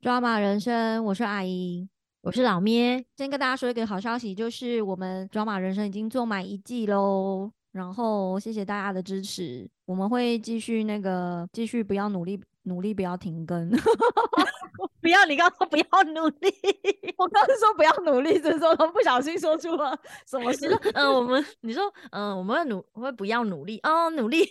抓马人生，我是阿姨，我是老咩。先跟大家说一个好消息，就是我们抓马人生已经做满一季喽。然后谢谢大家的支持，我们会继续那个继续不要努力，努力不要停更。不要，你刚刚说不要努力，我刚刚说不要努力，这时候不小心说出了 什么事？嗯，我们你说嗯，我们会努会不要努力哦，努力。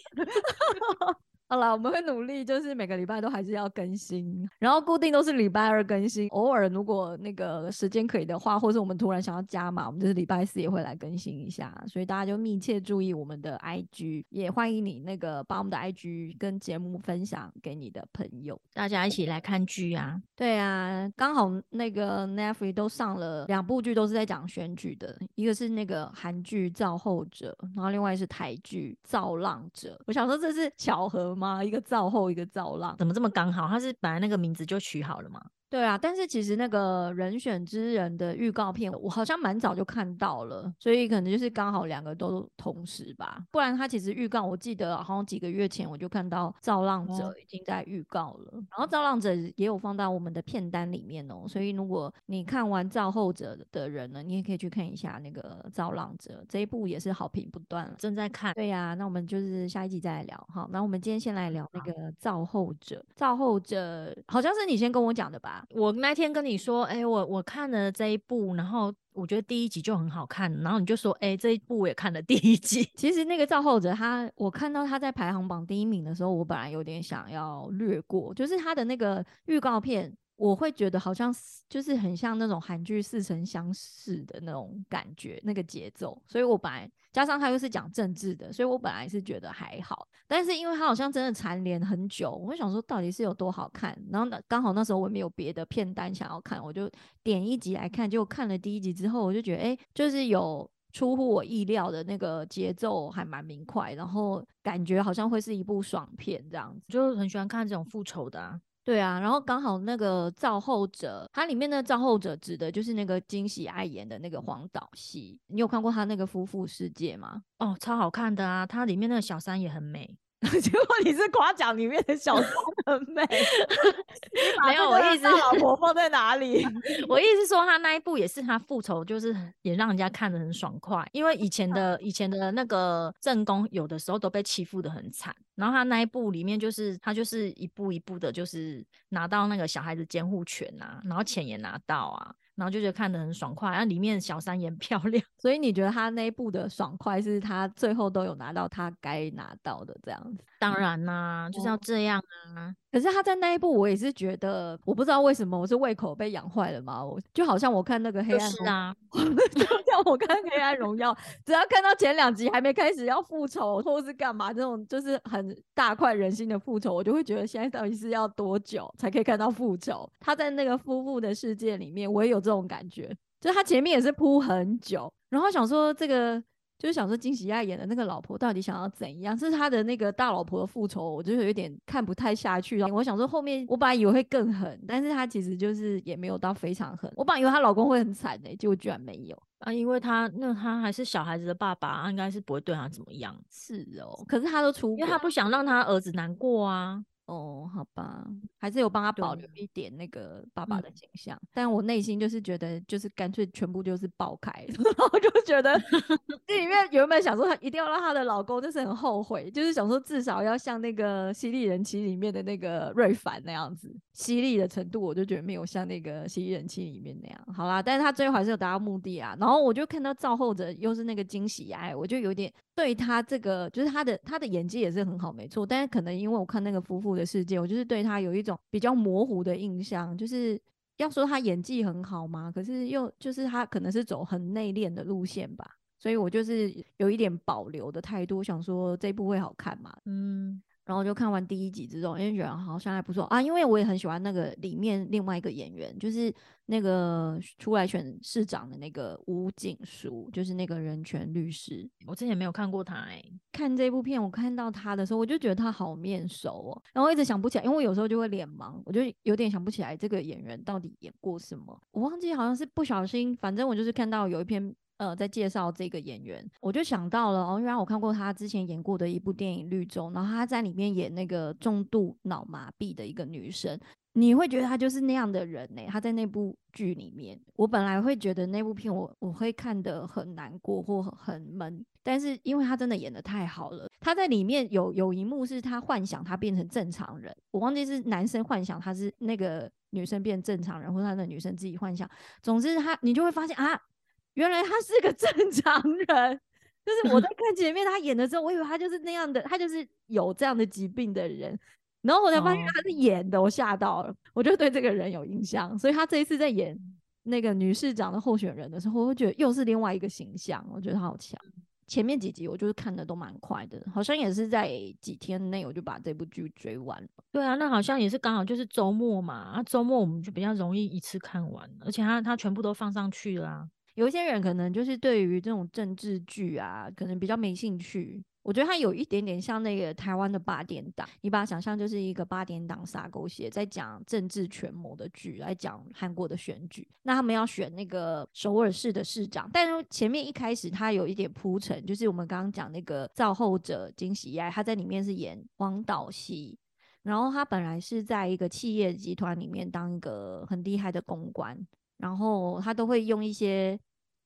好了，我们会努力，就是每个礼拜都还是要更新，然后固定都是礼拜二更新。偶尔如果那个时间可以的话，或是我们突然想要加码，我们就是礼拜四也会来更新一下。所以大家就密切注意我们的 IG，也欢迎你那个把我们的 IG 跟节目分享给你的朋友，大家一起来看剧啊。对啊，刚好那个 Netflix 都上了两部剧，都是在讲选举的，一个是那个韩剧《造后者》，然后另外是台剧《造浪者》。我想说这是巧合。妈？一个造后，一个造浪，怎么这么刚好？他是本来那个名字就取好了吗？对啊，但是其实那个人选之人的预告片，我好像蛮早就看到了，所以可能就是刚好两个都同时吧。不然他其实预告，我记得好像几个月前我就看到《造浪者》已经在预告了，然后《造浪者》也有放到我们的片单里面哦。所以如果你看完《造后者》的人呢，你也可以去看一下那个《造浪者》这一部，也是好评不断，正在看。对呀，那我们就是下一集再来聊哈。那我们今天先来聊那个《造后者》，《造后者》好像是你先跟我讲的吧？我那天跟你说，哎，我我看了这一部，然后我觉得第一集就很好看，然后你就说，哎，这一部我也看了第一集。其实那个造后者，他我看到他在排行榜第一名的时候，我本来有点想要略过，就是他的那个预告片。我会觉得好像就是很像那种韩剧似曾相识的那种感觉，那个节奏，所以我本来加上他又是讲政治的，所以我本来是觉得还好，但是因为他好像真的蝉联很久，我想说到底是有多好看，然后刚好那时候我没有别的片单想要看，我就点一集来看，就看了第一集之后，我就觉得哎，就是有出乎我意料的那个节奏还蛮明快，然后感觉好像会是一部爽片这样子，就很喜欢看这种复仇的。对啊，然后刚好那个造后者，它里面的造后者指的就是那个金喜爱演的那个黄岛戏。你有看过他那个夫妇世界吗？哦，超好看的啊！它里面那个小三也很美。结果你是夸奖里面的小三很美，没有我意思，老婆放在哪里？我意思说他那一部也是他复仇，就是也让人家看得很爽快。因为以前的以前的那个正宫有的时候都被欺负的很惨，然后他那一部里面就是他就是一步一步的，就是拿到那个小孩子监护权啊，然后钱也拿到啊。然后就觉得看得很爽快，然后里面小三也漂亮，所以你觉得他那一部的爽快是他最后都有拿到他该拿到的这样子？当然啦，就是要这样啊。可是他在那一部，我也是觉得，我不知道为什么我是胃口被养坏了嘛。我就好像我看那个黑暗，是 啊，就像我看黑暗荣耀，只要看到前两集还没开始要复仇或是干嘛这种，就是很大快人心的复仇，我就会觉得现在到底是要多久才可以看到复仇？他在那个夫妇的世界里面，我也有这种感觉，就他前面也是铺很久，然后想说这个。就是想说金喜亚演的那个老婆到底想要怎样？是他的那个大老婆的复仇，我就有点看不太下去。我想说后面我本来以为会更狠，但是他其实就是也没有到非常狠。我本来以为她老公会很惨的，结果居然没有啊！因为他那他还是小孩子的爸爸，应该是不会对他怎么样。是哦，可是他都出，因为他不想让他儿子难过啊。哦，好吧，还是有帮他保留一点那个爸爸的形象，但我内心就是觉得，就是干脆全部就是爆开，然后就觉得 这里面原本想说他一定要让他的老公，就是很后悔，就是想说至少要像那个《犀利人妻》里面的那个瑞凡那样子，犀利的程度，我就觉得没有像那个《犀利人妻》里面那样。好啦，但是他最后还是有达到目的啊。然后我就看到赵后者又是那个惊喜爱，我就有点对他这个，就是他的他的演技也是很好，没错。但是可能因为我看那个夫妇。的世界，我就是对他有一种比较模糊的印象，就是要说他演技很好吗？可是又就是他可能是走很内敛的路线吧，所以我就是有一点保留的态度，想说这部会好看嘛，嗯。然后就看完第一集之后，因为觉得好像还不错啊，因为我也很喜欢那个里面另外一个演员，就是那个出来选市长的那个吴景书，就是那个人权律师。我之前没有看过他哎，看这部片我看到他的时候，我就觉得他好面熟哦，然后一直想不起来，因为我有时候就会脸盲，我就有点想不起来这个演员到底演过什么，我忘记好像是不小心，反正我就是看到有一篇。呃，在介绍这个演员，我就想到了哦，原来我看过他之前演过的一部电影《绿洲》，然后他在里面演那个重度脑麻痹的一个女生。你会觉得他就是那样的人呢？他在那部剧里面，我本来会觉得那部片我我会看得很难过或很闷，但是因为他真的演的太好了，他在里面有有一幕是他幻想他变成正常人，我忘记是男生幻想他是那个女生变正常人，或者他的女生自己幻想，总之他你就会发现啊，原来他是个 正常人。就是我在 看前面他演的时候，我以为他就是那样的，他就是有这样的疾病的人，然后我才发现他是演的，我吓到了，我就对这个人有印象。所以他这一次在演那个女市长的候选人的时候，我会觉得又是另外一个形象，我觉得他好强。前面几集我就是看的都蛮快的，好像也是在几天内我就把这部剧追完了。对啊，那好像也是刚好就是周末嘛，啊，周末我们就比较容易一次看完，而且他他全部都放上去了。有一些人可能就是对于这种政治剧啊，可能比较没兴趣。我觉得它有一点点像那个台湾的八点档，你把它想象就是一个八点档撒狗血，在讲政治权谋的剧，来讲韩国的选举。那他们要选那个首尔市的市长，但是前面一开始他有一点铺陈，就是我们刚刚讲那个造后者金喜爱，他在里面是演黄导熙，然后他本来是在一个企业集团里面当一个很厉害的公关，然后他都会用一些。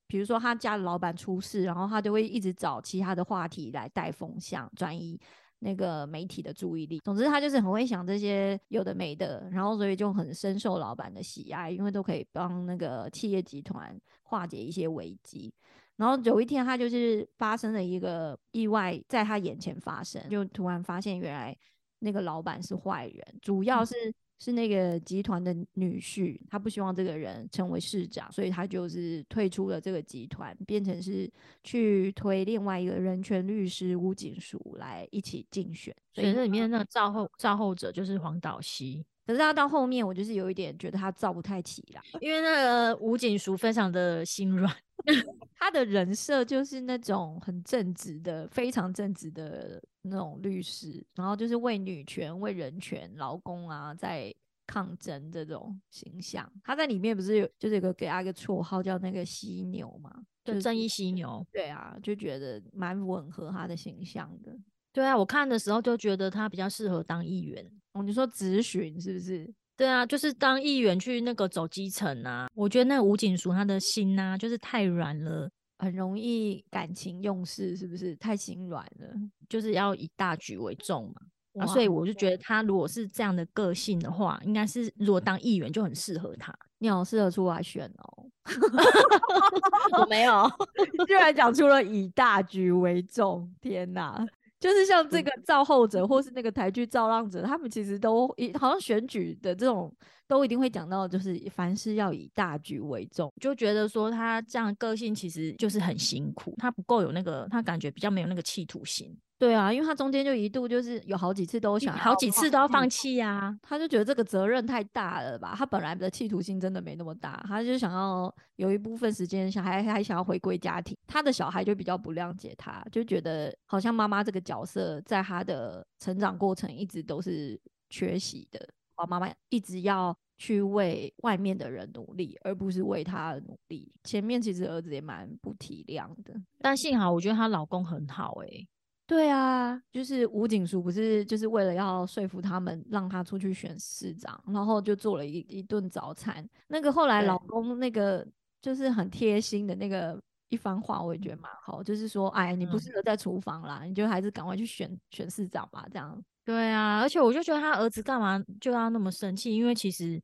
比如说他家的老板出事，然后他就会一直找其他的话题来带风向，转移那个媒体的注意力。总之，他就是很会想这些有的没的，然后所以就很深受老板的喜爱，因为都可以帮那个企业集团化解一些危机。然后有一天，他就是发生了一个意外，在他眼前发生，就突然发现原来那个老板是坏人，主要是。是那个集团的女婿，他不希望这个人成为市长，所以他就是退出了这个集团，变成是去推另外一个人权律师吴景淑来一起竞选。所以这里面那个造后造后者就是黄岛熙，可是他到后面我就是有一点觉得他造不太起来，因为那个吴景淑非常的心软，他的人设就是那种很正直的、非常正直的。那种律师，然后就是为女权、为人权、劳工啊，在抗争这种形象。他在里面不是有，就是有个给他一个绰号叫那个犀牛嘛，就正义犀牛。对啊，就觉得蛮吻合他的形象的。对啊，我看的时候就觉得他比较适合当议员。哦，你说咨询是不是？对啊，就是当议员去那个走基层啊。我觉得那吴景淑他的心呐，就是太软了。很容易感情用事，是不是太心软了？就是要以大局为重嘛。啊，所以我就觉得他如果是这样的个性的话，应该是如果当议员就很适合他。你好适合出来选哦。我没有，居然讲出了以大局为重，天哪！就是像这个造后者，或是那个台剧造浪者，他们其实都一好像选举的这种，都一定会讲到，就是凡事要以大局为重，就觉得说他这样个性其实就是很辛苦，他不够有那个，他感觉比较没有那个企图心。对啊，因为他中间就一度就是有好几次都想，好几次都要放弃呀。他就觉得这个责任太大了吧？他本来的企图心真的没那么大，他就想要有一部分时间小孩还想要回归家庭。他的小孩就比较不谅解他，就觉得好像妈妈这个角色在他的成长过程一直都是缺席的。哦，妈妈一直要去为外面的人努力，而不是为他努力。前面其实儿子也蛮不体谅的，但幸好我觉得她老公很好哎。对啊，就是吴景书不是就是为了要说服他们让他出去选市长，然后就做了一一顿早餐。那个后来老公那个就是很贴心的那个一番话，我也觉得蛮好，就是说，哎，你不适合在厨房啦，你就还是赶快去选选市长吧，这样。对啊，而且我就觉得他儿子干嘛就要那么生气？因为其实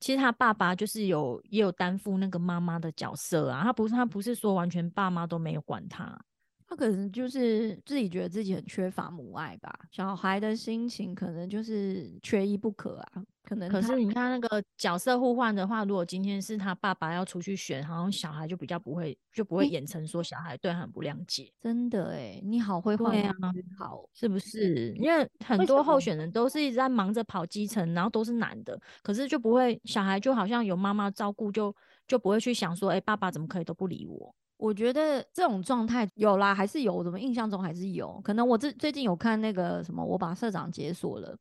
其实他爸爸就是有也有担负那个妈妈的角色啊，他不是他不是说完全爸妈都没有管他。他可能就是自己觉得自己很缺乏母爱吧，小孩的心情可能就是缺一不可啊。可能可是你看那个角色互换的话，如果今天是他爸爸要出去选，好像小孩就比较不会就不会演成说小孩对他很不谅解。真的哎，你好会换啊，好是不是？因为很多候选人都是一直在忙着跑基层，然后都是男的，可是就不会小孩就好像有妈妈照顾，就就不会去想说，哎，爸爸怎么可以都不理我。我觉得这种状态有啦，还是有，我怎么印象中还是有。可能我最最近有看那个什么，我把社长解锁了，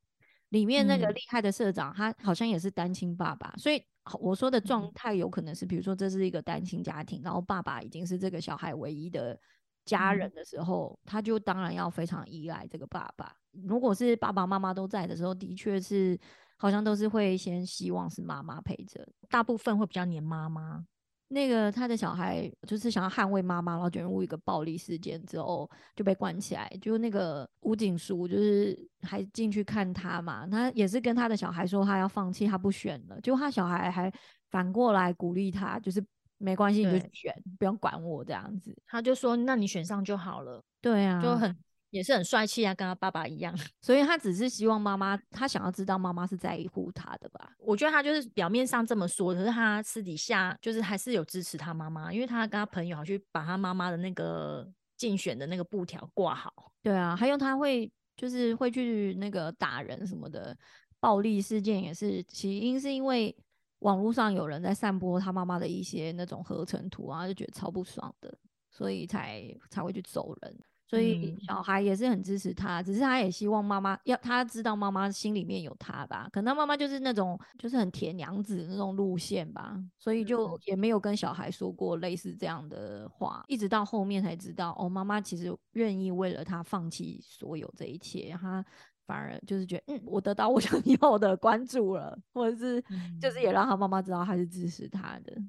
里面那个厉害的社长，他好像也是单亲爸爸。所以我说的状态有可能是，比如说这是一个单亲家庭，然后爸爸已经是这个小孩唯一的家人的时候，他就当然要非常依赖这个爸爸。如果是爸爸妈妈都在的时候，的确是。好像都是会先希望是妈妈陪着，大部分会比较黏妈妈。那个他的小孩就是想要捍卫妈妈，然后卷入一个暴力事件之后就被关起来。就那个吴景书，就是还进去看他嘛，他也是跟他的小孩说他要放弃，他不选了。就他小孩还反过来鼓励他，就是没关系，你就选，不用管我这样子。他就说：“那你选上就好了。”对啊，就很。也是很帅气啊，跟他爸爸一样，所以他只是希望妈妈，他想要知道妈妈是在乎他的吧？我觉得他就是表面上这么说，可是他私底下就是还是有支持他妈妈，因为他跟他朋友好去把他妈妈的那个竞选的那个布条挂好。对啊，还有他会就是会去那个打人什么的，暴力事件也是起因是因为网络上有人在散播他妈妈的一些那种合成图啊，就觉得超不爽的，所以才才会去走人。所以小孩也是很支持他，只是他也希望妈妈要他知道妈妈心里面有他吧。可能妈妈就是那种就是很铁娘子那种路线吧，所以就也没有跟小孩说过类似这样的话。一直到后面才知道，哦，妈妈其实愿意为了他放弃所有这一切，他反而就是觉得，嗯，我得到我想 要的关注了，或者是就是也让他妈妈知道他是支持他的。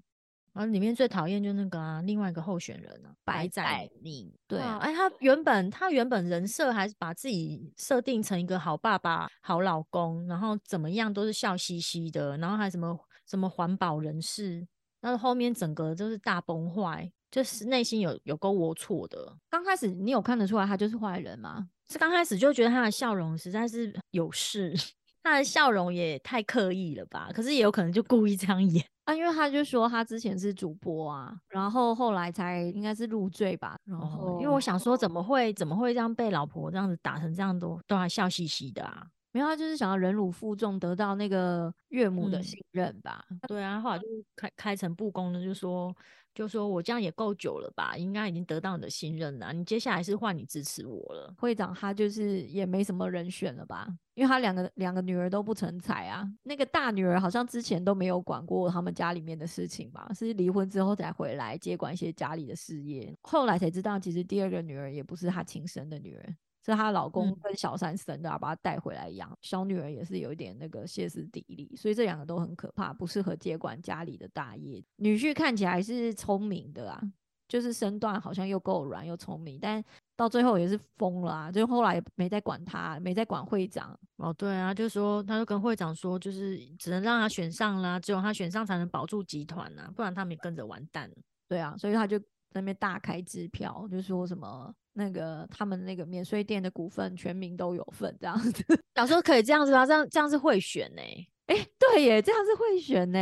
然后里面最讨厌就那个啊，另外一个候选人啊，白宰明。对啊，哎，他原本他原本人设还是把自己设定成一个好爸爸、好老公，然后怎么样都是笑嘻嘻的，然后还什么什么环保人士，那后面整个就是大崩坏，就是内心有有够龌龊的。刚开始你有看得出来他就是坏人吗？是刚开始就觉得他的笑容实在是有事，他的笑容也太刻意了吧？可是也有可能就故意这样演。啊，因为他就说他之前是主播啊，然后后来才应该是入罪吧。然后，因为我想说，怎么会怎么会这样被老婆这样子打成这样，都都还笑嘻嘻的啊？没有，他就是想要忍辱负重，得到那个岳母的信任吧。对啊，后来就开开诚布公的就说。就说我这样也够久了吧，应该已经得到你的信任了。你接下来是换你支持我了。会长他就是也没什么人选了吧，因为他两个两个女儿都不成才啊。那个大女儿好像之前都没有管过他们家里面的事情吧，是离婚之后才回来接管一些家里的事业。后来才知道，其实第二个女儿也不是他亲生的女儿。是她老公跟小三生的，把她带回来养。小女儿也是有一点那个歇斯底里，所以这两个都很可怕，不适合接管家里的大业。女婿看起来是聪明的啊，就是身段好像又够软又聪明，但到最后也是疯了啊！就后来没再管他，没再管会长。哦，对啊，就说他就跟会长说，就是只能让他选上啦，只有他选上才能保住集团啊，不然他们也跟着完蛋。对啊，所以他就在那边大开支票，就说什么。那个他们那个免税店的股份，全民都有份，这样子。想说可以这样子吗，这样这样是会选呢？哎，对耶，这样是会选呢。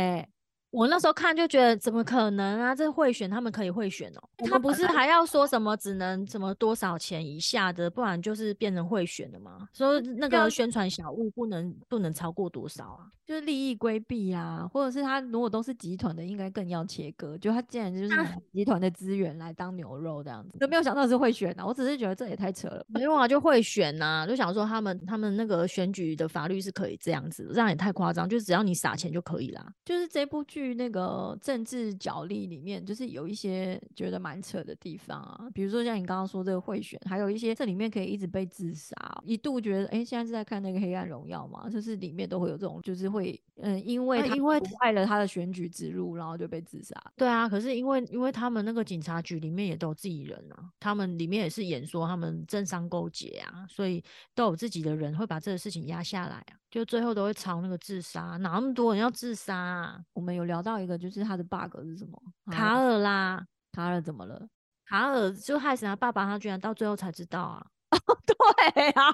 我那时候看就觉得怎么可能啊？这会选他们可以会选哦。他不是还要说什么只能什么多少钱以下的，不然就是变成会选的吗？说那个宣传小物不能不能超过多少啊？就是利益规避啊，或者是他如果都是集团的，应该更要切割。就他竟然就是 集团的资源来当牛肉这样子，都没有想到是会选啊。我只是觉得这也太扯了。没有啊，就会选呐，就想说他们他们那个选举的法律是可以这样子，这样也太夸张。就只要你撒钱就可以啦。就是这部剧。去那个政治角力里面，就是有一些觉得蛮扯的地方啊，比如说像你刚刚说这个贿选，还有一些这里面可以一直被自杀，一度觉得哎，现在是在看那个《黑暗荣耀》嘛，就是里面都会有这种，就是会嗯，因为因为害了他的选举之路，然后就被自杀。对啊，可是因为因为他们那个警察局里面也都有自己人啊，他们里面也是演说他们政商勾结啊，所以都有自己的人会把这个事情压下来啊，就最后都会朝那个自杀，哪那么多人要自杀？啊？我们有。聊到一个，就是他的 bug 是什么？卡尔啦，卡尔怎么了？卡尔就害死他爸爸，他居然到最后才知道啊！对啊，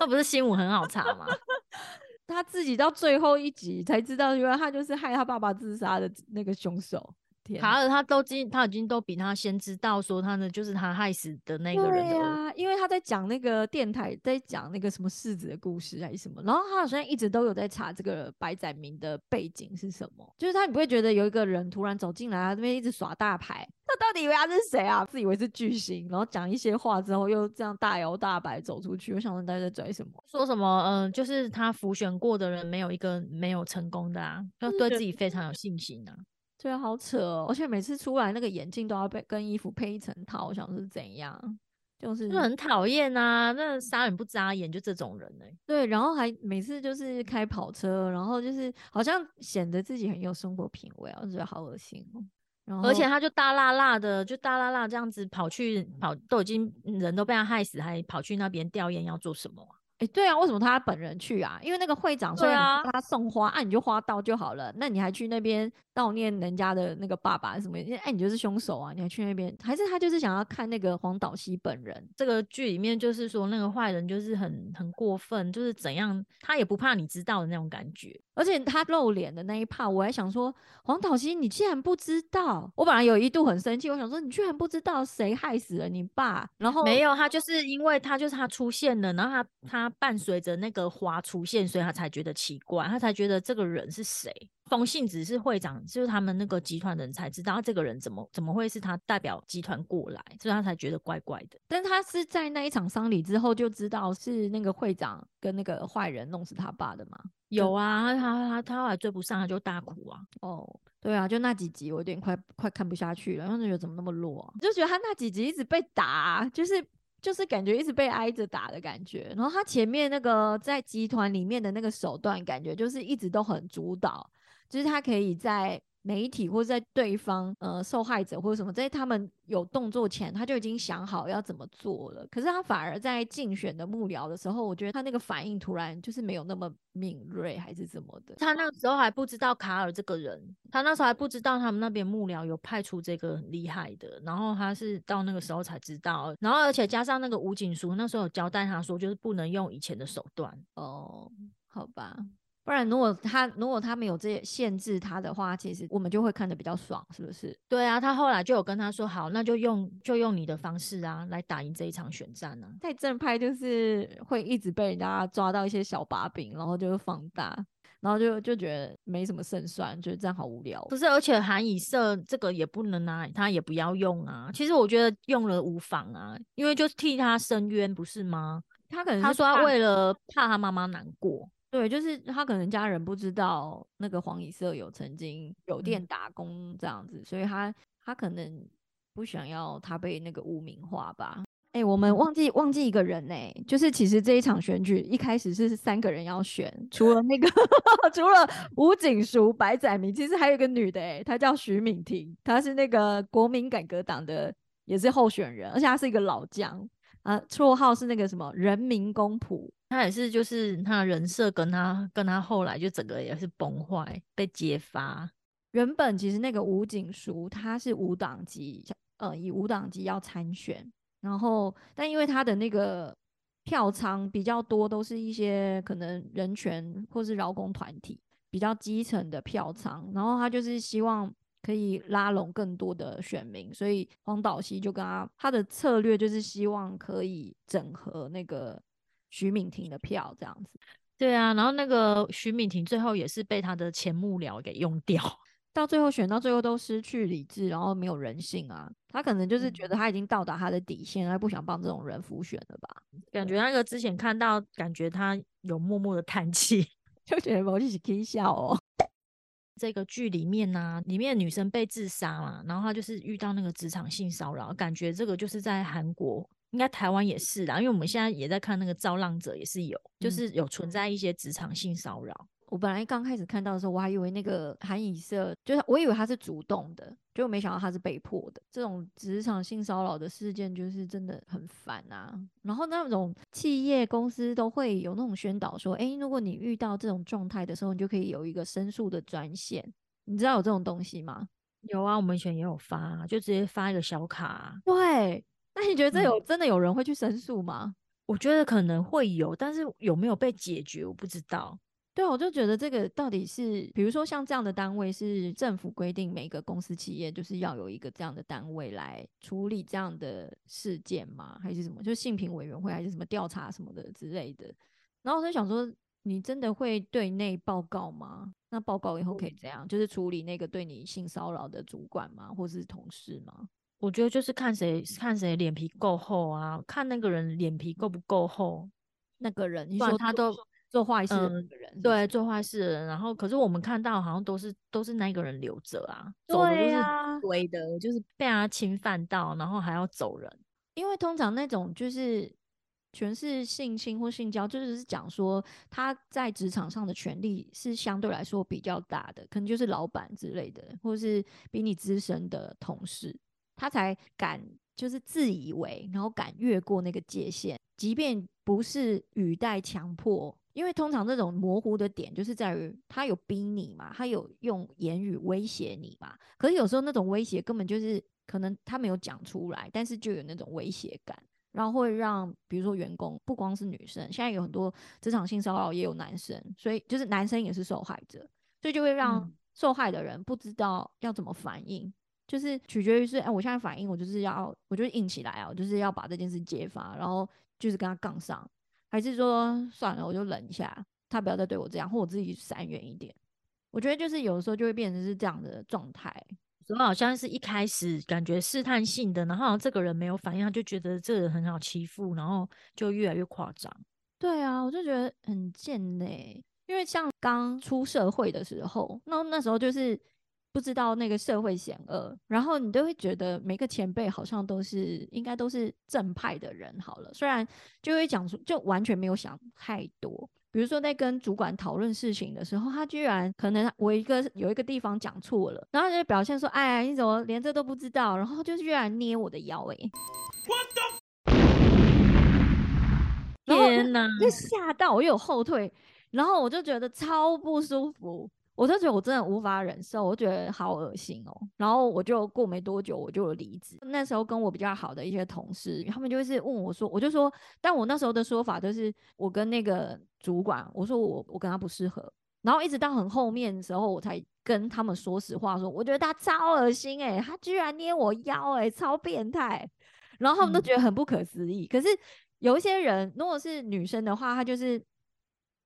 那不是新闻很好查吗？他自己到最后一集才知道，原来他就是害他爸爸自杀的那个凶手。卡尔他都经他已经都比他先知道说他呢就是他害死的那个人对啊，因为他在讲那个电台在讲那个什么世子的故事还是什么，然后他好像一直都有在查这个白载明的背景是什么，就是他你不会觉得有一个人突然走进来，他这边一直耍大牌，他到底以为他是谁啊？自以为是巨星，然后讲一些话之后又这样大摇大摆走出去，我想问大家在拽什么？说什么？嗯，就是他浮选过的人没有一个没有成功的啊，要对自己非常有信心啊。对啊，好扯哦！而且每次出来那个眼镜都要被跟衣服配一层套，我想是怎样？就是就很讨厌啊！那杀人不眨眼，就这种人呢、对，然后还每次就是开跑车，然后就是好像显得自己很有生活品味啊，我觉得好恶心哦。然后而且他就大辣辣的，就大辣辣这样子跑去跑，都已经人都被他害死，还跑去那边吊唁，要做什么啊？哎，对啊，为什么他本人去啊？因为那个会长虽然他送花，啊，你就花到就好了，那你还去那边悼念人家的那个爸爸什么？哎，你就是凶手啊！你还去那边，还是他就是想要看那个黄岛熙本人？这个剧里面就是说，那个坏人就是很很过分，就是怎样，他也不怕你知道的那种感觉。而且他露脸的那一趴，我还想说，黄岛熙，你竟然不知道？我本来有一度很生气，我想说，你居然不知道谁害死了你爸？然后没有，他就是因为他就是他出现了，然后他他伴随着那个花出现，所以他才觉得奇怪，他才觉得这个人是谁。冯信只是会长，就是他们那个集团人才知道这个人怎么怎么会是他代表集团过来，所以他才觉得怪怪的。但他是在那一场丧礼之后就知道是那个会长跟那个坏人弄死他爸的嘛？有啊，他他他他后来追不上，他就大哭啊。哦，对啊，就那几集我有点快快看不下去了，然后就觉得怎么那么弱、啊，就觉得他那几集一直被打，就是就是感觉一直被挨着打的感觉。然后他前面那个在集团里面的那个手段，感觉就是一直都很主导，就是他可以在媒体或者在对方呃受害者或者什么，在他们有动作前，他就已经想好要怎么做了。可是他反而在竞选的幕僚的时候，我觉得他那个反应突然就是没有那么敏锐，还是怎么的。他那个时候还不知道卡尔这个人，他那时候还不知道他们那边幕僚有派出这个很厉害的，然后他是到那个时候才知道，然后而且加上那个吴景书那时候有交代他说，就是不能用以前的手段。哦，好吧，不然如果他如果他没有这些限制他的话，其实我们就会看得比较爽，是不是？对啊，他后来就有跟他说，好，那就用就用你的方式啊，来打赢这一场选战啊。太正派就是会一直被人家抓到一些小把柄，然后就会放大，然后就就觉得没什么胜算，觉得这样好无聊。不是，而且韩以色这个也不能拿，他也不要用啊。其实我觉得用了无妨啊，因为就是替他伸冤，不是吗？他可能他说他为了怕他妈妈难过，对，就是他可能家人不知道那个黄以色有曾经酒店嗯打工这样子，所以他他可能不想要他被那个污名化吧。哎、我们忘记忘记一个人呢、就是其实这一场选举一开始是三个人要选，除了那个 除了吴景淑、白载明，其实还有一个女的哎、她叫徐敏婷，她是那个国民改革党的也是候选人，而且她是一个老将啊，绰号是那个什么人民公仆。他也是就是他的人设跟他跟他后来就整个也是崩坏，被揭发。原本其实那个吴景书他是无党籍，呃，以无党籍要参选，然后但因为他的那个票仓比较多，都是一些可能人权或是劳工团体比较基层的票仓，然后他就是希望可以拉拢更多的选民，所以黄岛西就跟他他的策略就是希望可以整合那个徐敏婷的票这样子。对啊，然后那个徐敏婷最后也是被他的前幕僚给用掉。到最后选到最后都失去理智，然后没有人性啊。他可能就是觉得他已经到达他的底线，他不想帮这种人复选了吧？感觉那个之前看到，感觉他有默默的叹气。就觉得我一起可以笑哦。这个剧里面呢、里面的女生被自杀嘛，然后她就是遇到那个职场性骚扰，感觉这个就是在韩国，应该台湾也是啦，因为我们现在也在看那个《造浪者》，也是有，就嗯是有存在一些职场性骚扰。我本来刚开始看到的时候，我还以为那个韩以瑟就是我以为他是主动的，结果没想到他是被迫的。这种职场性骚扰的事件就是真的很烦啊。然后那种企业公司都会有那种宣导说，诶，如果你遇到这种状态的时候，你就可以有一个申诉的专线。你知道有这种东西吗？有啊，我们以前也有发，就直接发一个小卡啊、对。那你觉得这嗯有、真的有人会去申诉吗？我觉得可能会有，但是有没有被解决，我不知道。对啊，我就觉得这个到底是，比如说像这样的单位是政府规定每个公司企业就是要有一个这样的单位来处理这样的事件吗？还是什么？就是性评委员会还是什么调查什么的之类的？然后我就想说，你真的会对内报告吗？那报告以后可以怎样？就是处理那个对你性骚扰的主管吗？或是同事吗？我觉得就是看谁看谁脸皮够厚啊，看那个人脸皮够不够厚。那个人，你说他都做坏事的人对，做坏事的人，然后可是我们看到好像都是都是那个人留着啊，走的都是的，就是被他侵犯到，然后还要走人。因为通常那种就是全是性侵或性交，就是讲说他在职场上的权利是相对来说比较大的，可能就是老板之类的，或是比你资深的同事，他才敢就是自以为，然后敢越过那个界限，即便不是语带强迫。因为通常这种模糊的点就是在于他有逼你嘛，他有用言语威胁你嘛。可是有时候那种威胁根本就是可能他没有讲出来，但是就有那种威胁感，然后会让比如说员工不光是女生，现在有很多职场性骚扰也有男生，所以就是男生也是受害者，所以就会让受害的人不知道要怎么反应，就是取决于是哎，我现在反应我就是要我就硬起来啊，我就是要把这件事揭发，然后就是跟他杠上。还是说算了，我就忍一下，他不要再对我这样，或我自己闪远一点。我觉得就是有的时候就会变成是这样的状态，所以好像是一开始感觉试探性的，然后这个人没有反应，他就觉得这个人很好欺负，然后就越来越夸张。对啊，我就觉得很贱嘞，因为像刚出社会的时候，那那时候就是。不知道那个社会险恶，然后你都会觉得每个前辈好像都是应该都是正派的人。好了，虽然就会讲出就完全没有想太多。比如说在跟主管讨论事情的时候，他居然可能我一个有一个地方讲错了，然后就表现说：“哎，你怎么连这都不知道？”然后就居然捏我的腰，哎，天哪！就吓到我又有后退，然后我就觉得超不舒服。我就觉得我真的无法忍受，我觉得好恶心哦。然后我就过没多久我就离职。那时候跟我比较好的一些同事，他们就是问我说，我就说，但我那时候的说法就是，我跟那个主管，我说我我跟他不适合。然后一直到很后面的时候，我才跟他们说实话，说我觉得他超恶心哎，他居然捏我腰哎，超变态。然后他们都觉得很不可思议。可是有一些人，如果是女生的话，她就是。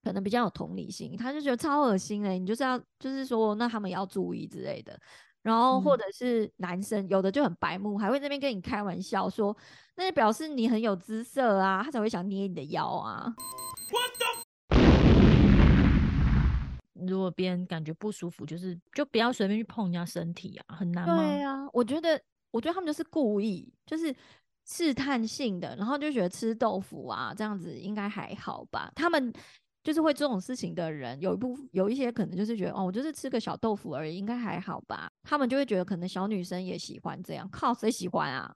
可能比较有同理心，他就觉得超恶心嘞，你就是要就是说，那他们要注意之类的。然后或者是男生，有的就很白目，还会那边跟你开玩笑说，那就表示你很有姿色啊，他才会想捏你的腰啊。如果别人感觉不舒服，就是就不要随便去碰人家身体啊，很难吗？对啊，我觉得，我觉得他们就是故意，就是试探性的，然后就觉得吃豆腐啊这样子应该还好吧，他们。就是会这种事情的人，有一部有一些可能就是觉得哦，我就是吃个小豆腐而已，应该还好吧。他们就会觉得可能小女生也喜欢这样，靠 谁喜欢啊？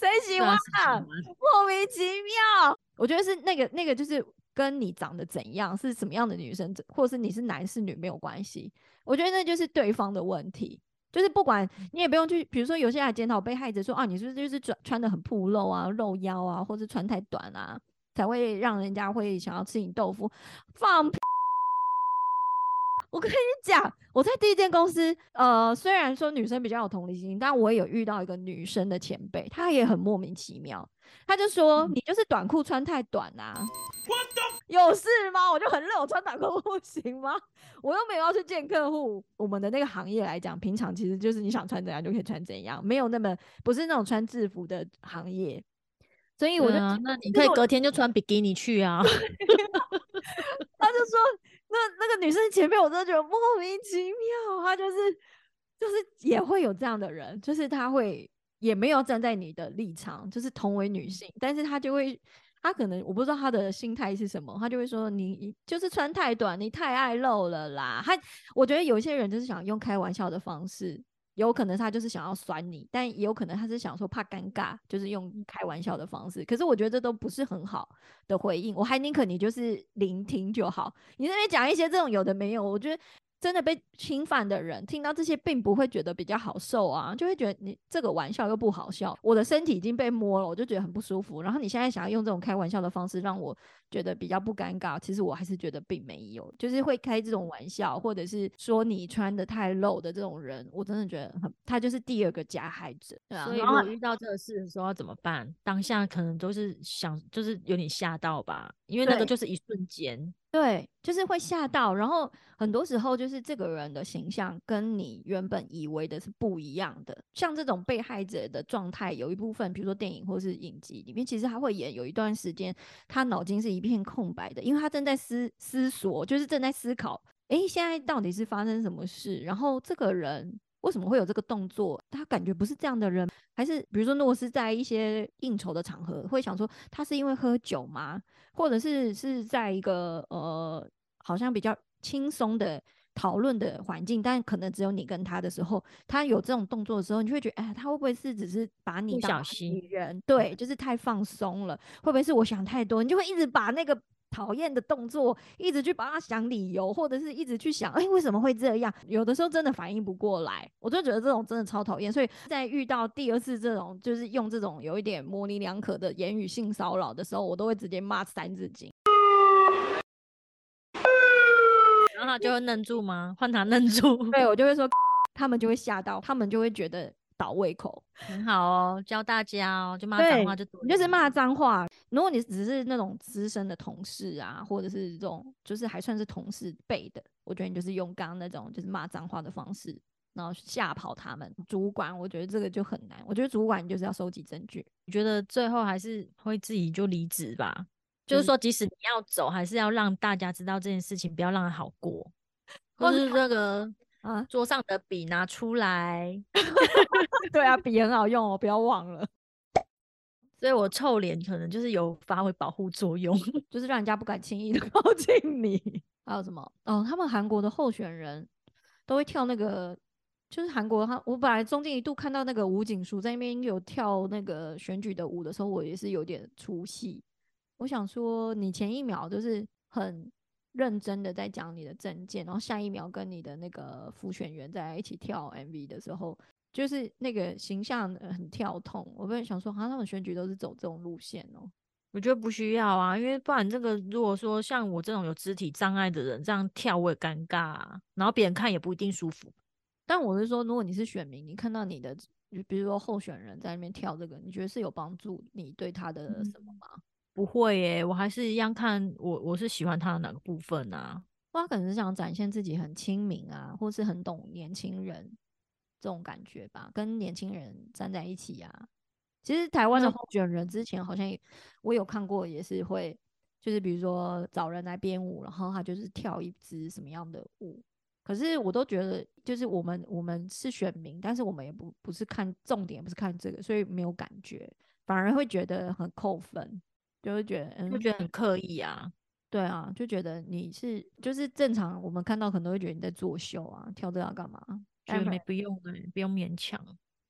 谁喜欢啊？莫名其妙。我觉得是那个那个就是跟你长得怎样，是什么样的女生，或者是你是男是女没有关系。我觉得那就是对方的问题。就是不管你也不用去，比如说有些人检讨被害者说啊，你是不是就是穿穿的很暴露啊，露腰啊，或者穿太短啊，才会让人家会想要吃你豆腐？放屁！我跟你讲，我在第一间公司，呃，虽然说女生比较有同理心，但我也有遇到一个女生的前辈，她也很莫名其妙。她就说你就是短裤穿太短呐，有事吗？我就很热，我穿短裤不行吗？我又没有要去见客户。我们的那个行业来讲，平常其实就是你想穿怎样就可以穿怎样，没有那么不是那种穿制服的行业。所以我就那你可以隔天就穿比基尼去啊。他就说那那个女生前面我真的觉得莫名其妙，她就是就是也会有这样的人，就是她会。也没有站在你的立场，就是同为女性，但是她就会，她可能我不知道她的心态是什么，她就会说你就是穿太短，你太爱露了啦。她我觉得有些人就是想用开玩笑的方式，有可能他就是想要酸你，但也有可能他是想说怕尴尬，就是用开玩笑的方式。可是我觉得这都不是很好的回应，我还宁可你就是聆听就好。你那边讲一些这种有的没有，我觉得。真的被侵犯的人听到这些，并不会觉得比较好受啊，就会觉得你这个玩笑又不好笑。我的身体已经被摸了，我就觉得很不舒服。然后你现在想要用这种开玩笑的方式让我觉得比较不尴尬，其实我还是觉得并没有，就是会开这种玩笑，或者是说你穿的太露的这种人，我真的觉得很，他就是第二个加害者。对啊，所以如果遇到这个事的时候要怎么办？当下可能都是想，就是有点吓到吧，因为那个就是一瞬间。对，就是会吓到，然后很多时候就是这个人的形象跟你原本以为的是不一样的。像这种被害者的状态，有一部分，比如说电影或是影集里面，其实他会演有一段时间，他脑筋是一片空白的，因为他正在思思索，就是正在思考，诶，现在到底是发生什么事？然后这个人为什么会有这个动作？他感觉不是这样的人，还是比如说，如果是在一些应酬的场合，会想说他是因为喝酒吗？或者是是在一个呃，好像比较轻松的讨论的环境，但可能只有你跟他的时候，他有这种动作的时候，你就会觉得，哎，他会不会是只是把你当女人？对，就是太放松了，会不会是我想太多？你就会一直把那个。讨厌的动作，一直去帮他想理由，或者是一直去想，哎，为什么会这样？有的时候真的反应不过来，我就觉得这种真的超讨厌。所以在遇到第二次这种，就是用这种有一点模棱两可的言语性骚扰的时候，我都会直接骂三字经。然后他就会愣住吗？换他愣住？对我就会说，他们就会吓到，他们就会觉得。倒胃口很好哦，教大家哦，就骂脏话就你就是骂脏话。如果你只是那种资深的同事啊，或者是这种就是还算是同事辈的，我觉得你就是用刚刚那种就是骂脏话的方式，然后吓跑他们。主管，我觉得这个就很难。我觉得主管就是要收集证据。你觉得最后还是会自己就离职吧。就是说，即使你要走，还是要让大家知道这件事情，不要让它好过。或是这个。啊，桌上的笔拿出来。对啊，笔很好用哦，不要忘了。所以我臭脸可能就是有发挥保护作用，就是让人家不敢轻易的 靠近你。还有什么？哦，他们韩国的候选人都会跳那个，就是韩国他，我本来中间一度看到那个吴景书在那边有跳那个选举的舞的时候，我也是有点出戏。我想说，你前一秒就是很。认真的在讲你的证件，然后下一秒跟你的那个副选员在一起跳 MV 的时候，就是那个形象很跳痛。我本来想说，好像他们选举都是走这种路线哦。我觉得不需要啊，因为不然这个如果说像我这种有肢体障碍的人这样跳，我也尴尬，啊，然后别人看也不一定舒服。但我是说，如果你是选民，你看到你的，比如说候选人在那边跳这个，你觉得是有帮助你对他的什么吗？不会耶，我还是一样看我，我是喜欢他的哪个部分啊？他可能是想展现自己很亲民啊，或是很懂年轻人这种感觉吧，跟年轻人站在一起啊。其实台湾的候选人之前好像我有看过，也是会，就是比如说找人来编舞，然后他就是跳一支什么样的舞。可是我都觉得，就是我们我们是选民，但是我们也不不是看重点，不是看这个，所以没有感觉，反而会觉得很扣分。就会觉得嗯，就觉得很刻意啊，对啊，就觉得你是就是正常，我们看到可能会觉得你在作秀啊，跳这要干嘛？觉得没不用的，不用勉强。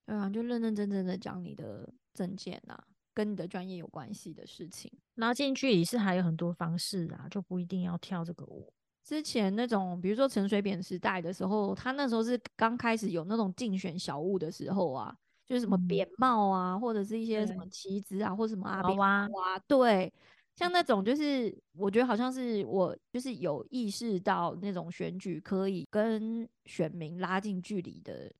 对啊，就认认真真的讲你的证件啊，跟你的专业有关系的事情。然后近距离是还有很多方式啊，就不一定要跳这个舞。之前那种，比如说陈水扁时代的时候，他那时候是刚开始有那种竞选小物的时候啊。就是什么扁帽啊，或者是一些什么旗子啊，或什么阿扁娃娃，对，像那种就是我觉得好像是我就是有意识到那种选举可以跟选民拉近距离的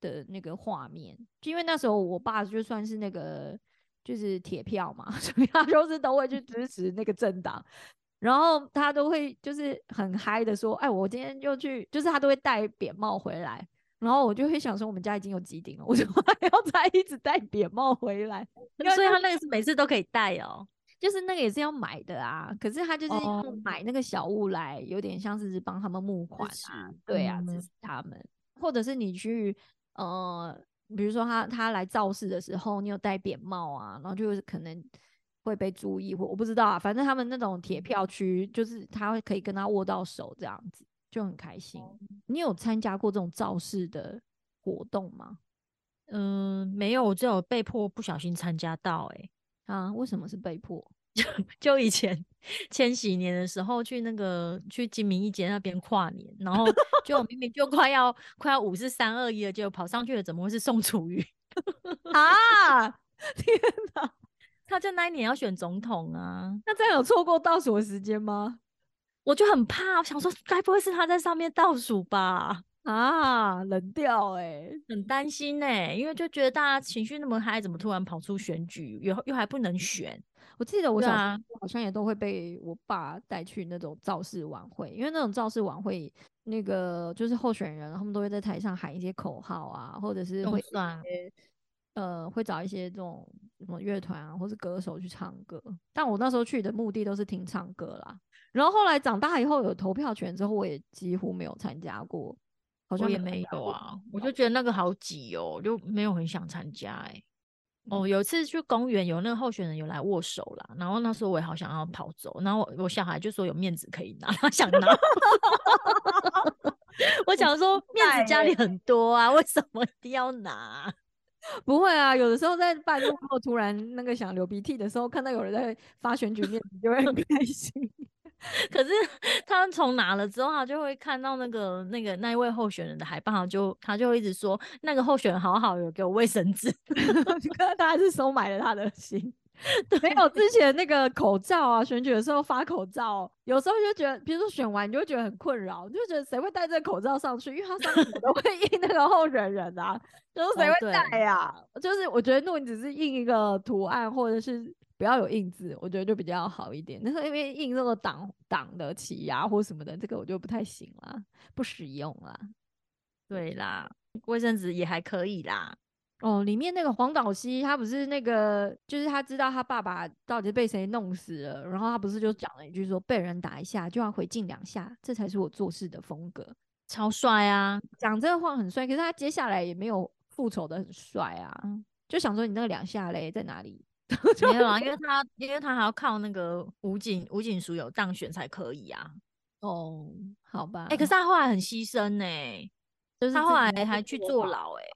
的那个画面，就因为那时候我爸就算是那个就是铁票嘛，所以他就是都会去支持那个政党，然后他都会就是很嗨的说，哎，我今天就去，就是他都会戴扁帽回来。然后我就会想说，我们家已经有几顶了，我怎么还要再一直戴扁帽回来？所以他那个是每次都可以戴哦，就是那个也是要买的啊。可是他就是买那个小物来，有点像是帮他们募款啊，对啊，支持他们。或者是你去呃，比如说他他来造势的时候，你有戴扁帽啊，然后就是可能会被注意，或我不知道啊。反正他们那种铁票区，就是他会可以跟他握到手这样子。就很开心。你有参加过这种造势的活动吗？嗯，没有，我只有被迫不小心参加到。哎，啊，为什么是被迫？就就以前千禧年的时候，去那个去金明一街那边跨年，然后就明明就快要快要五四三二一了，就跑上去了，怎么会是宋楚瑜？啊！天哪！他在那一年要选总统啊，那这样有错过倒数的时间吗？我就很怕，我想说，该不会是他在上面倒数吧？啊，冷掉哎，很担心哎，因为就觉得大家情绪那么嗨，怎么突然跑出选举，又又还不能选？我记得我小时候好像也都会被我爸带去那种造势晚会，因为那种造势晚会，那个就是候选人，他们都会在台上喊一些口号啊，或者是会呃会找一些这种什么乐团啊，或是歌手去唱歌。但我那时候去的目的都是听唱歌啦。然后后来长大以后有投票权之后，我也几乎没有参加过好像也没有啊，我就觉得那个好挤哦，就没有很想参加哎。哦，有一次去公园，有那个候选人有来握手啦，然后那时候我也好想要跑走，然后我我小孩就说有面子可以拿，他想拿。我想说 面子家里很多啊，为什么一定要拿？不会啊，有的时候在半路后突然那个想流鼻涕的时候，看到有人在发选举面子，就会很开心。可是他从拿了之后，他就会看到那个那个那一位候选人的海报，就他就一直说那个候选人好好，有给我卫生纸，看他还是收买了他的心。没有之前那个口罩啊，选举的时候发口罩，有时候就觉得，比如说选完你就觉得很困扰，就觉得谁会戴这个口罩上去？因为它上面都会 印那个候选人啊，就是谁会戴呀？就是我觉得如果你只是印一个图案，或者是不要有印字，我觉得就比较好一点。但是因为印这个党党的旗呀或什么的，这个我就不太行啦，不实用啦。对啦，卫生纸也还可以啦。哦，里面那个黄岛西，他不是那个，就是他知道他爸爸到底被谁弄死了，然后他不是就讲了一句说被人打一下就要回敬两下，这才是我做事的风格，超帅啊！讲这个话很帅，可是他接下来也没有复仇的很帅啊，就想说你那个两下嘞在哪里？没有啊，因为他因为他还要靠那个武警武警署有当选才可以啊。哦，好吧，哎，可是他后来很牺牲呢，就是他后来还去坐牢，哎。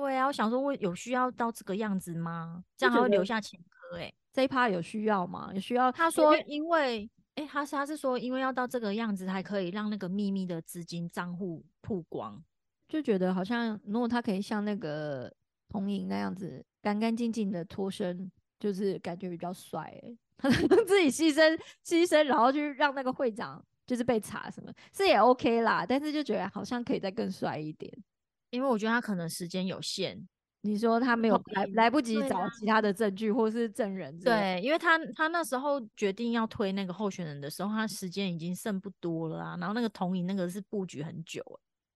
对啊，我想说，我有需要到这个样子吗？这样还会留下前科哎。这一趴有需要吗？有需要？他说，因为哎，他是他是说，因为要到这个样子，才可以让那个秘密的资金账户曝光，就觉得好像如果他可以像那个童莹那样子干干净净的脱身，就是感觉比较帅哎。他 自己牺牲牺牲，然后去让那个会长就是被查什么，是也 OK 啦。但是就觉得好像可以再更帅一点。因为我觉得他可能时间有限，你说他没有来来不及找其他的证据或是证人，对，因为他他那时候决定要推那个候选人的时候，他时间已经剩不多了啊。然后那个同影那个是布局很久，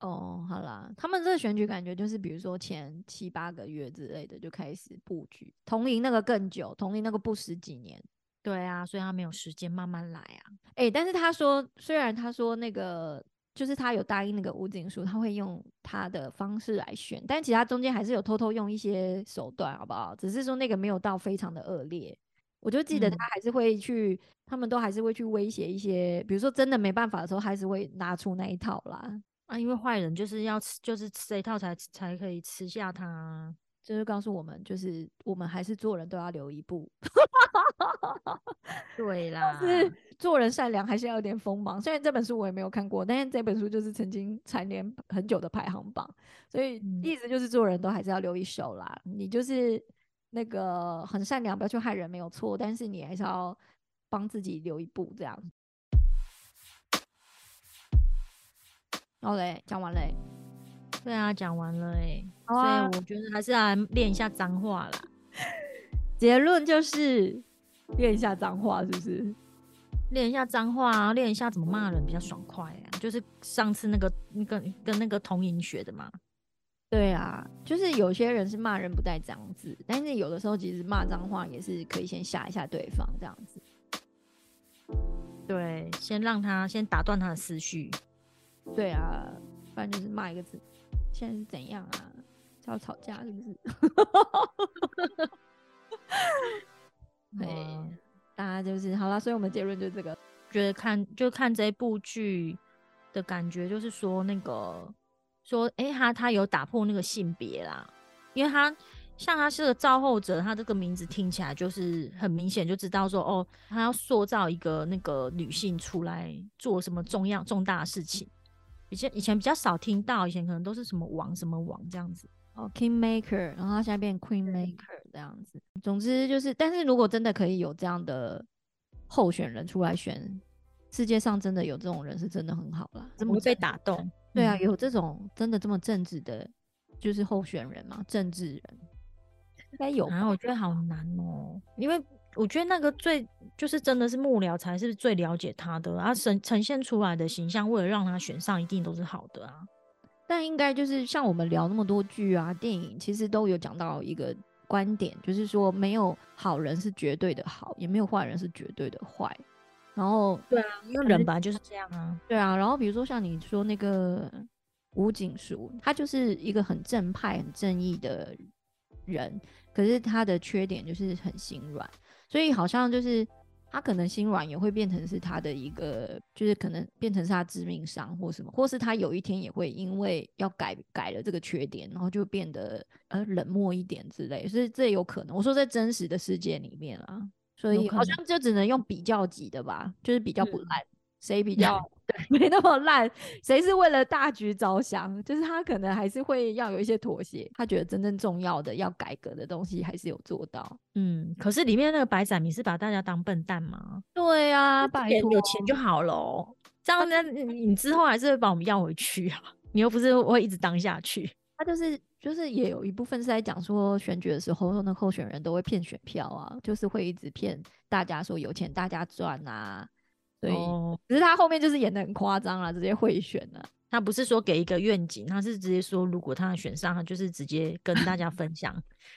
哦，好啦，他们这个选举感觉就是比如说前七八个月之类的就开始布局，同影那个更久，同影那个不十几年，对啊，所以他没有时间慢慢来啊。哎，但是他说，虽然他说那个。就是他有答应那个吴景书，他会用他的方式来选，但其他中间还是有偷偷用一些手段，好不好？只是说那个没有到非常的恶劣。我就记得他还是会去，他们都还是会去威胁一些，比如说真的没办法的时候，还是会拿出那一套啦。啊，因为坏人就是要吃，就是吃这一套才才可以吃下他。就是告诉我们，就是我们还是做人都要留一步。对啦，是做人善良还是要有点锋芒。虽然这本书我也没有看过，但是这本书就是曾经蝉联很久的排行榜，所以意思就是做人都还是要留一手啦。你就是那个很善良，不要去害人，没有错。但是你还是要帮自己留一步，这样。好嘞，讲完嘞。对啊，讲完了哎，所以我觉得还是来练一下脏话啦。结论就是练一下脏话，是不是？练一下脏话，练一下怎么骂人比较爽快啊？就是上次那个那个跟那个童莹学的嘛。对啊，就是有些人是骂人不带脏字，但是有的时候其实骂脏话也是可以先吓一下对方这样子。对，先让他先打断他的思绪。对啊，不然就是骂一个字。现在是怎样啊？要吵架是不是？对，大家就是好了，所以我们结论就是这个。觉得看就看这部剧的感觉，就是说那个说，哎，他他有打破那个性别啦，因为他像他是个造后者，他这个名字听起来就是很明显就知道说，哦，他要塑造一个那个女性出来做什么重要重大的事情。以前以前比较少听到，以前可能都是什么王什么王这样子哦，King Maker，然后他现在变 Queen Maker 这样子。总之就是，但是如果真的可以有这样的候选人出来选，世界上真的有这种人是真的很好了。怎么被打动？对啊，有这种真的这么正直的，就是候选人嘛，政治人应该有。然后我觉得好难哦，因为。我觉得那个最就是真的是幕僚才是最了解他的，啊，呈呈现出来的形象，为了让他选上，一定都是好的啊。但应该就是像我们聊那么多剧啊、电影，其实都有讲到一个观点，就是说没有好人是绝对的好，也没有坏人是绝对的坏。然后对啊，因为人本来就是这样啊。对啊，然后比如说像你说那个吴景书，他就是一个很正派、很正义的人，可是他的缺点就是很心软，所以好像就是他可能心软也会变成是他的一个，就是可能变成是他致命伤或什么，或是他有一天也会因为要改改了这个缺点，然后就变得呃冷漠一点之类，所以这有可能。我说在真实的世界里面啊，所以好像就只能用比较级的吧，就是比较不烂。谁比较对 没那么烂？谁是为了大局着想？就是他可能还是会要有一些妥协。他觉得真正重要的要改革的东西还是有做到。嗯，可是里面那个白展明是把大家当笨蛋吗？对啊，拜托，有钱就好了。这样呢，你之后还是会把我们要回去啊？你又不是会一直当下去。他就是就是也有一部分是在讲说选举的时候，那候选人都会骗选票啊，就是会一直骗大家说有钱大家赚啊。对，只是他后面就是演的很夸张了，直接贿选了。他不是说给一个愿景，他是直接说，如果他选上，他就是直接跟大家分享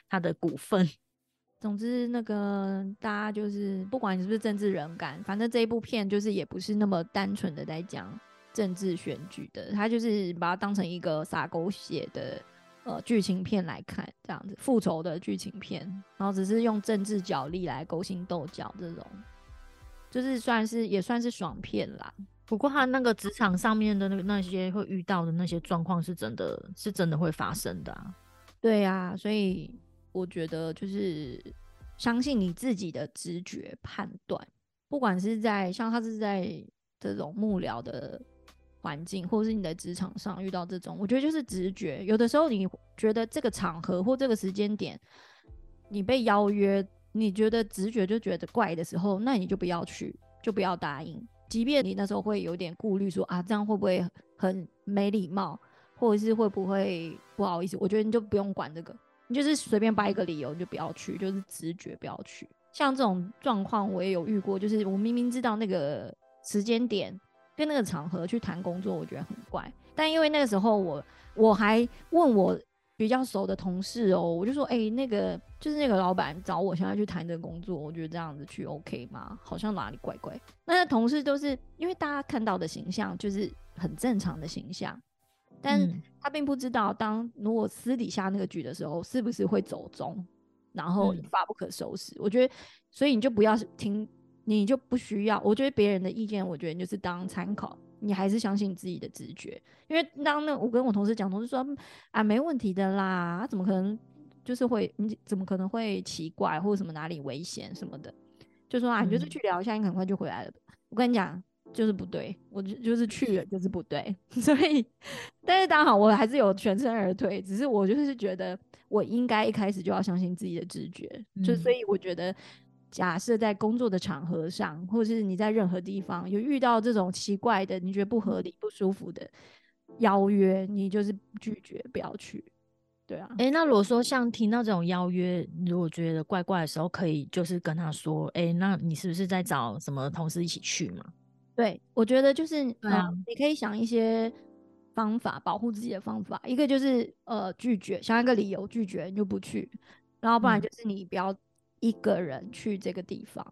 他的股份。总之，那个大家就是不管你是不是政治人感，反正这一部片就是也不是那么单纯的在讲政治选举的，他就是把它当成一个撒狗血的呃剧情片来看，这样子复仇的剧情片，然后只是用政治角力来勾心斗角这种。就是算是也算是爽片啦，不过他那个职场上面的那个那些会遇到的那些状况是真的是真的会发生的啊。对呀，所以我觉得就是相信你自己的直觉判断，不管是在像他是在这种幕僚的环境，或是你的职场上遇到这种，我觉得就是直觉。有的时候你觉得这个场合或这个时间点，你被邀约。你觉得直觉就觉得怪的时候，那你就不要去，就不要答应。即便你那时候会有点顾虑，说啊，这样会不会很没礼貌，或者是会不会不好意思？我觉得你就不用管这个，你就是随便掰一个理由，你就不要去，就是直觉不要去。像这种状况我也有遇过，就是我明明知道那个时间点跟那个场合去谈工作，我觉得很怪，但因为那个时候我我还问我。比较熟的同事哦，我就说，哎，那个就是那个老板找我现在去谈这个工作，我觉得这样子去 OK 吗？好像哪里怪怪。那同事都是因为大家看到的形象就是很正常的形象，但他并不知道，当如果私底下那个局的时候，是不是会走中，然后一发不可收拾。我觉得，所以你就不要听，你就不需要。我觉得别人的意见，我觉得就是当参考。你还是相信你自己的直觉，因为当那我跟我同事讲，同事说啊没问题的啦，他怎么可能就是会你怎么可能会奇怪或者什么哪里危险什么的，就说啊你就是去聊一下，你很快就回来了。我跟你讲就是不对，我就就是去了就是不对，所以但是当然好，我还是有全身而退，只是我就是觉得我应该一开始就要相信自己的直觉，就所以我觉得。假设在工作的场合上，或者是你在任何地方有遇到这种奇怪的、你觉得不合理、不舒服的邀约，你就是拒绝，不要去。对啊，哎，那如果说像听到这种邀约，如果觉得怪怪的时候，可以就是跟他说，哎，那你是不是在找什么同事一起去嘛？对，我觉得就是，嗯，你可以想一些方法保护自己的方法，一个就是呃拒绝，想一个理由拒绝，你就不去，然后不然就是你不要。一个人去这个地方，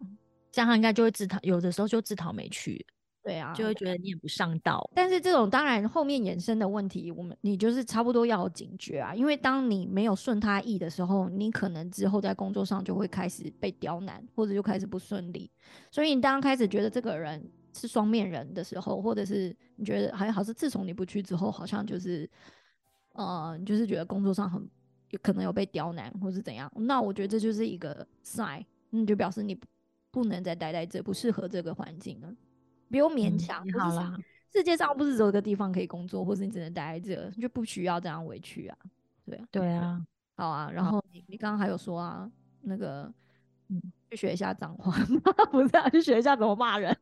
这样他应该就会自讨，有的时候就自讨没趣。对啊，就会觉得你也不上道。但是这种当然后面衍生的问题，我们你就是差不多要警觉啊，因为当你没有顺他意的时候，你可能之后在工作上就会开始被刁难，或者就开始不顺利。所以你当开始觉得这个人是双面人的时候，或者是你觉得还好，是自从你不去之后，好像就是呃，就是觉得工作上很。有可能有被刁难，或是怎样？那我觉得这就是一个 sign，那就表示你不能再待在这，不适合这个环境了。不用勉强，好啦。世界上不是只有一个地方可以工作，或是你只能待在这，就不需要这样委屈啊。对啊，对啊，好啊。然后你你刚刚还有说啊，那个嗯，去学一下脏话，不是啊，去学一下怎么骂人。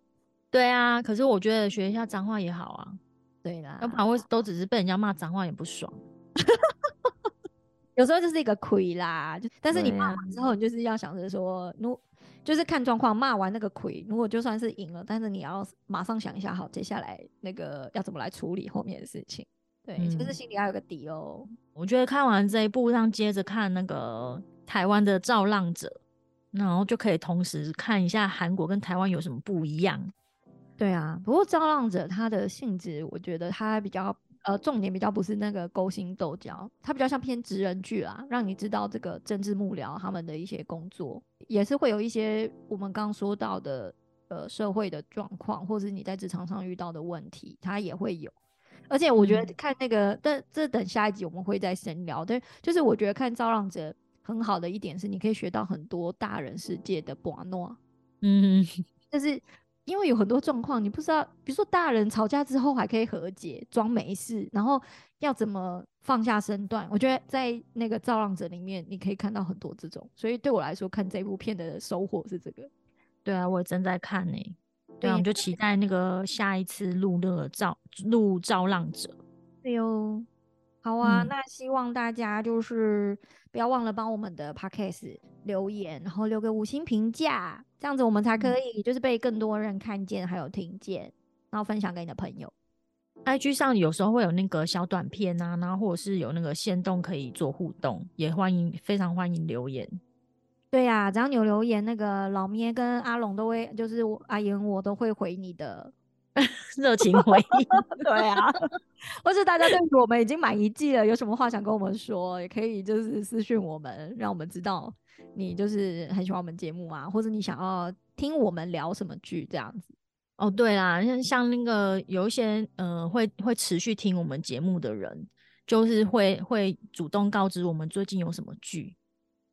对啊，可是我觉得学一下脏话也好啊。对啦，要不然会都只是被人家骂脏话也不爽。有时候就是一个亏啦，就但是你骂完之后，你就是要想着说，如就是看状况，骂完那个亏，如果就算是赢了，但是你要马上想一下，好，接下来那个要怎么来处理后面的事情。对，就是心里要有个底哦。我觉得看完这一部，让接着看那个台湾的《造浪者》，然后就可以同时看一下韩国跟台湾有什么不一样。对啊，不过《造浪者》它的性质，我觉得它比较。呃重点比较不是那个勾心斗角，它比较像偏职人剧啦，让你知道这个政治幕僚他们的一些工作，也是会有一些我们刚刚说到的呃社会的状况，或是你在职场上遇到的问题，它也会有。而且我觉得看那个，但这等下一集我们会再深聊。但就是我觉得看《造浪者》很好的一点是，你可以学到很多大人世界的把诺。嗯，就是因为有很多状况，你不知道，比如说大人吵架之后还可以和解，装没事，然后要怎么放下身段。我觉得在那个《造浪者》里面，你可以看到很多这种。所以对我来说，看这部片的收获是这个。对啊，我正在看呢。对啊，我们就期待那个下一次录那个造录造浪者。对哦，好啊，那希望大家就是不要忘了帮我们的 podcast 留言，然后留个五星评价，这样子我们才可以就是被更多人看见还有听见，然后分享给你的朋友。IG 上有时候会有那个小短片啊，然后或者是有那个线动可以做互动，也欢迎非常欢迎留言。对呀，只要你有留言，那个老咩跟阿龙都会，就是阿言我都会回你的 热情回应。对啊，或是大家对我们已经满一季了，有什么话想跟我们说，也可以就是私讯我们，让我们知道你就是很喜欢我们节目啊，或者你想要听我们聊什么剧这样子。哦，对啦，像像那个有一些呃会会持续听我们节目的人，就是会会主动告知我们最近有什么剧。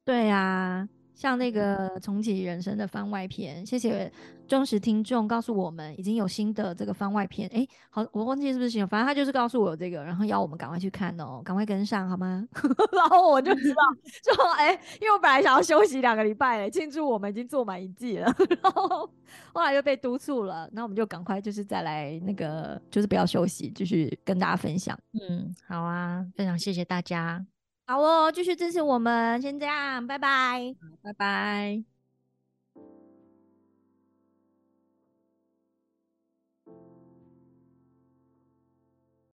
对呀。像那个重启人生的番外篇，谢谢忠实听众告诉我们已经有新的这个番外篇。哎，好，我忘记是不是新，反正他就是告诉我有这个，然后要我们赶快去看哦，赶快跟上好吗？然后我就知道，说哎，因为我本来想要休息两个礼拜，庆祝我们已经做满一季了，然后后来又被督促了，那我们就赶快就是再来那个，就是不要休息，继续跟大家分享。嗯，好啊，非常谢谢大家。好哦，继续支持我们，先这样，拜拜，拜拜。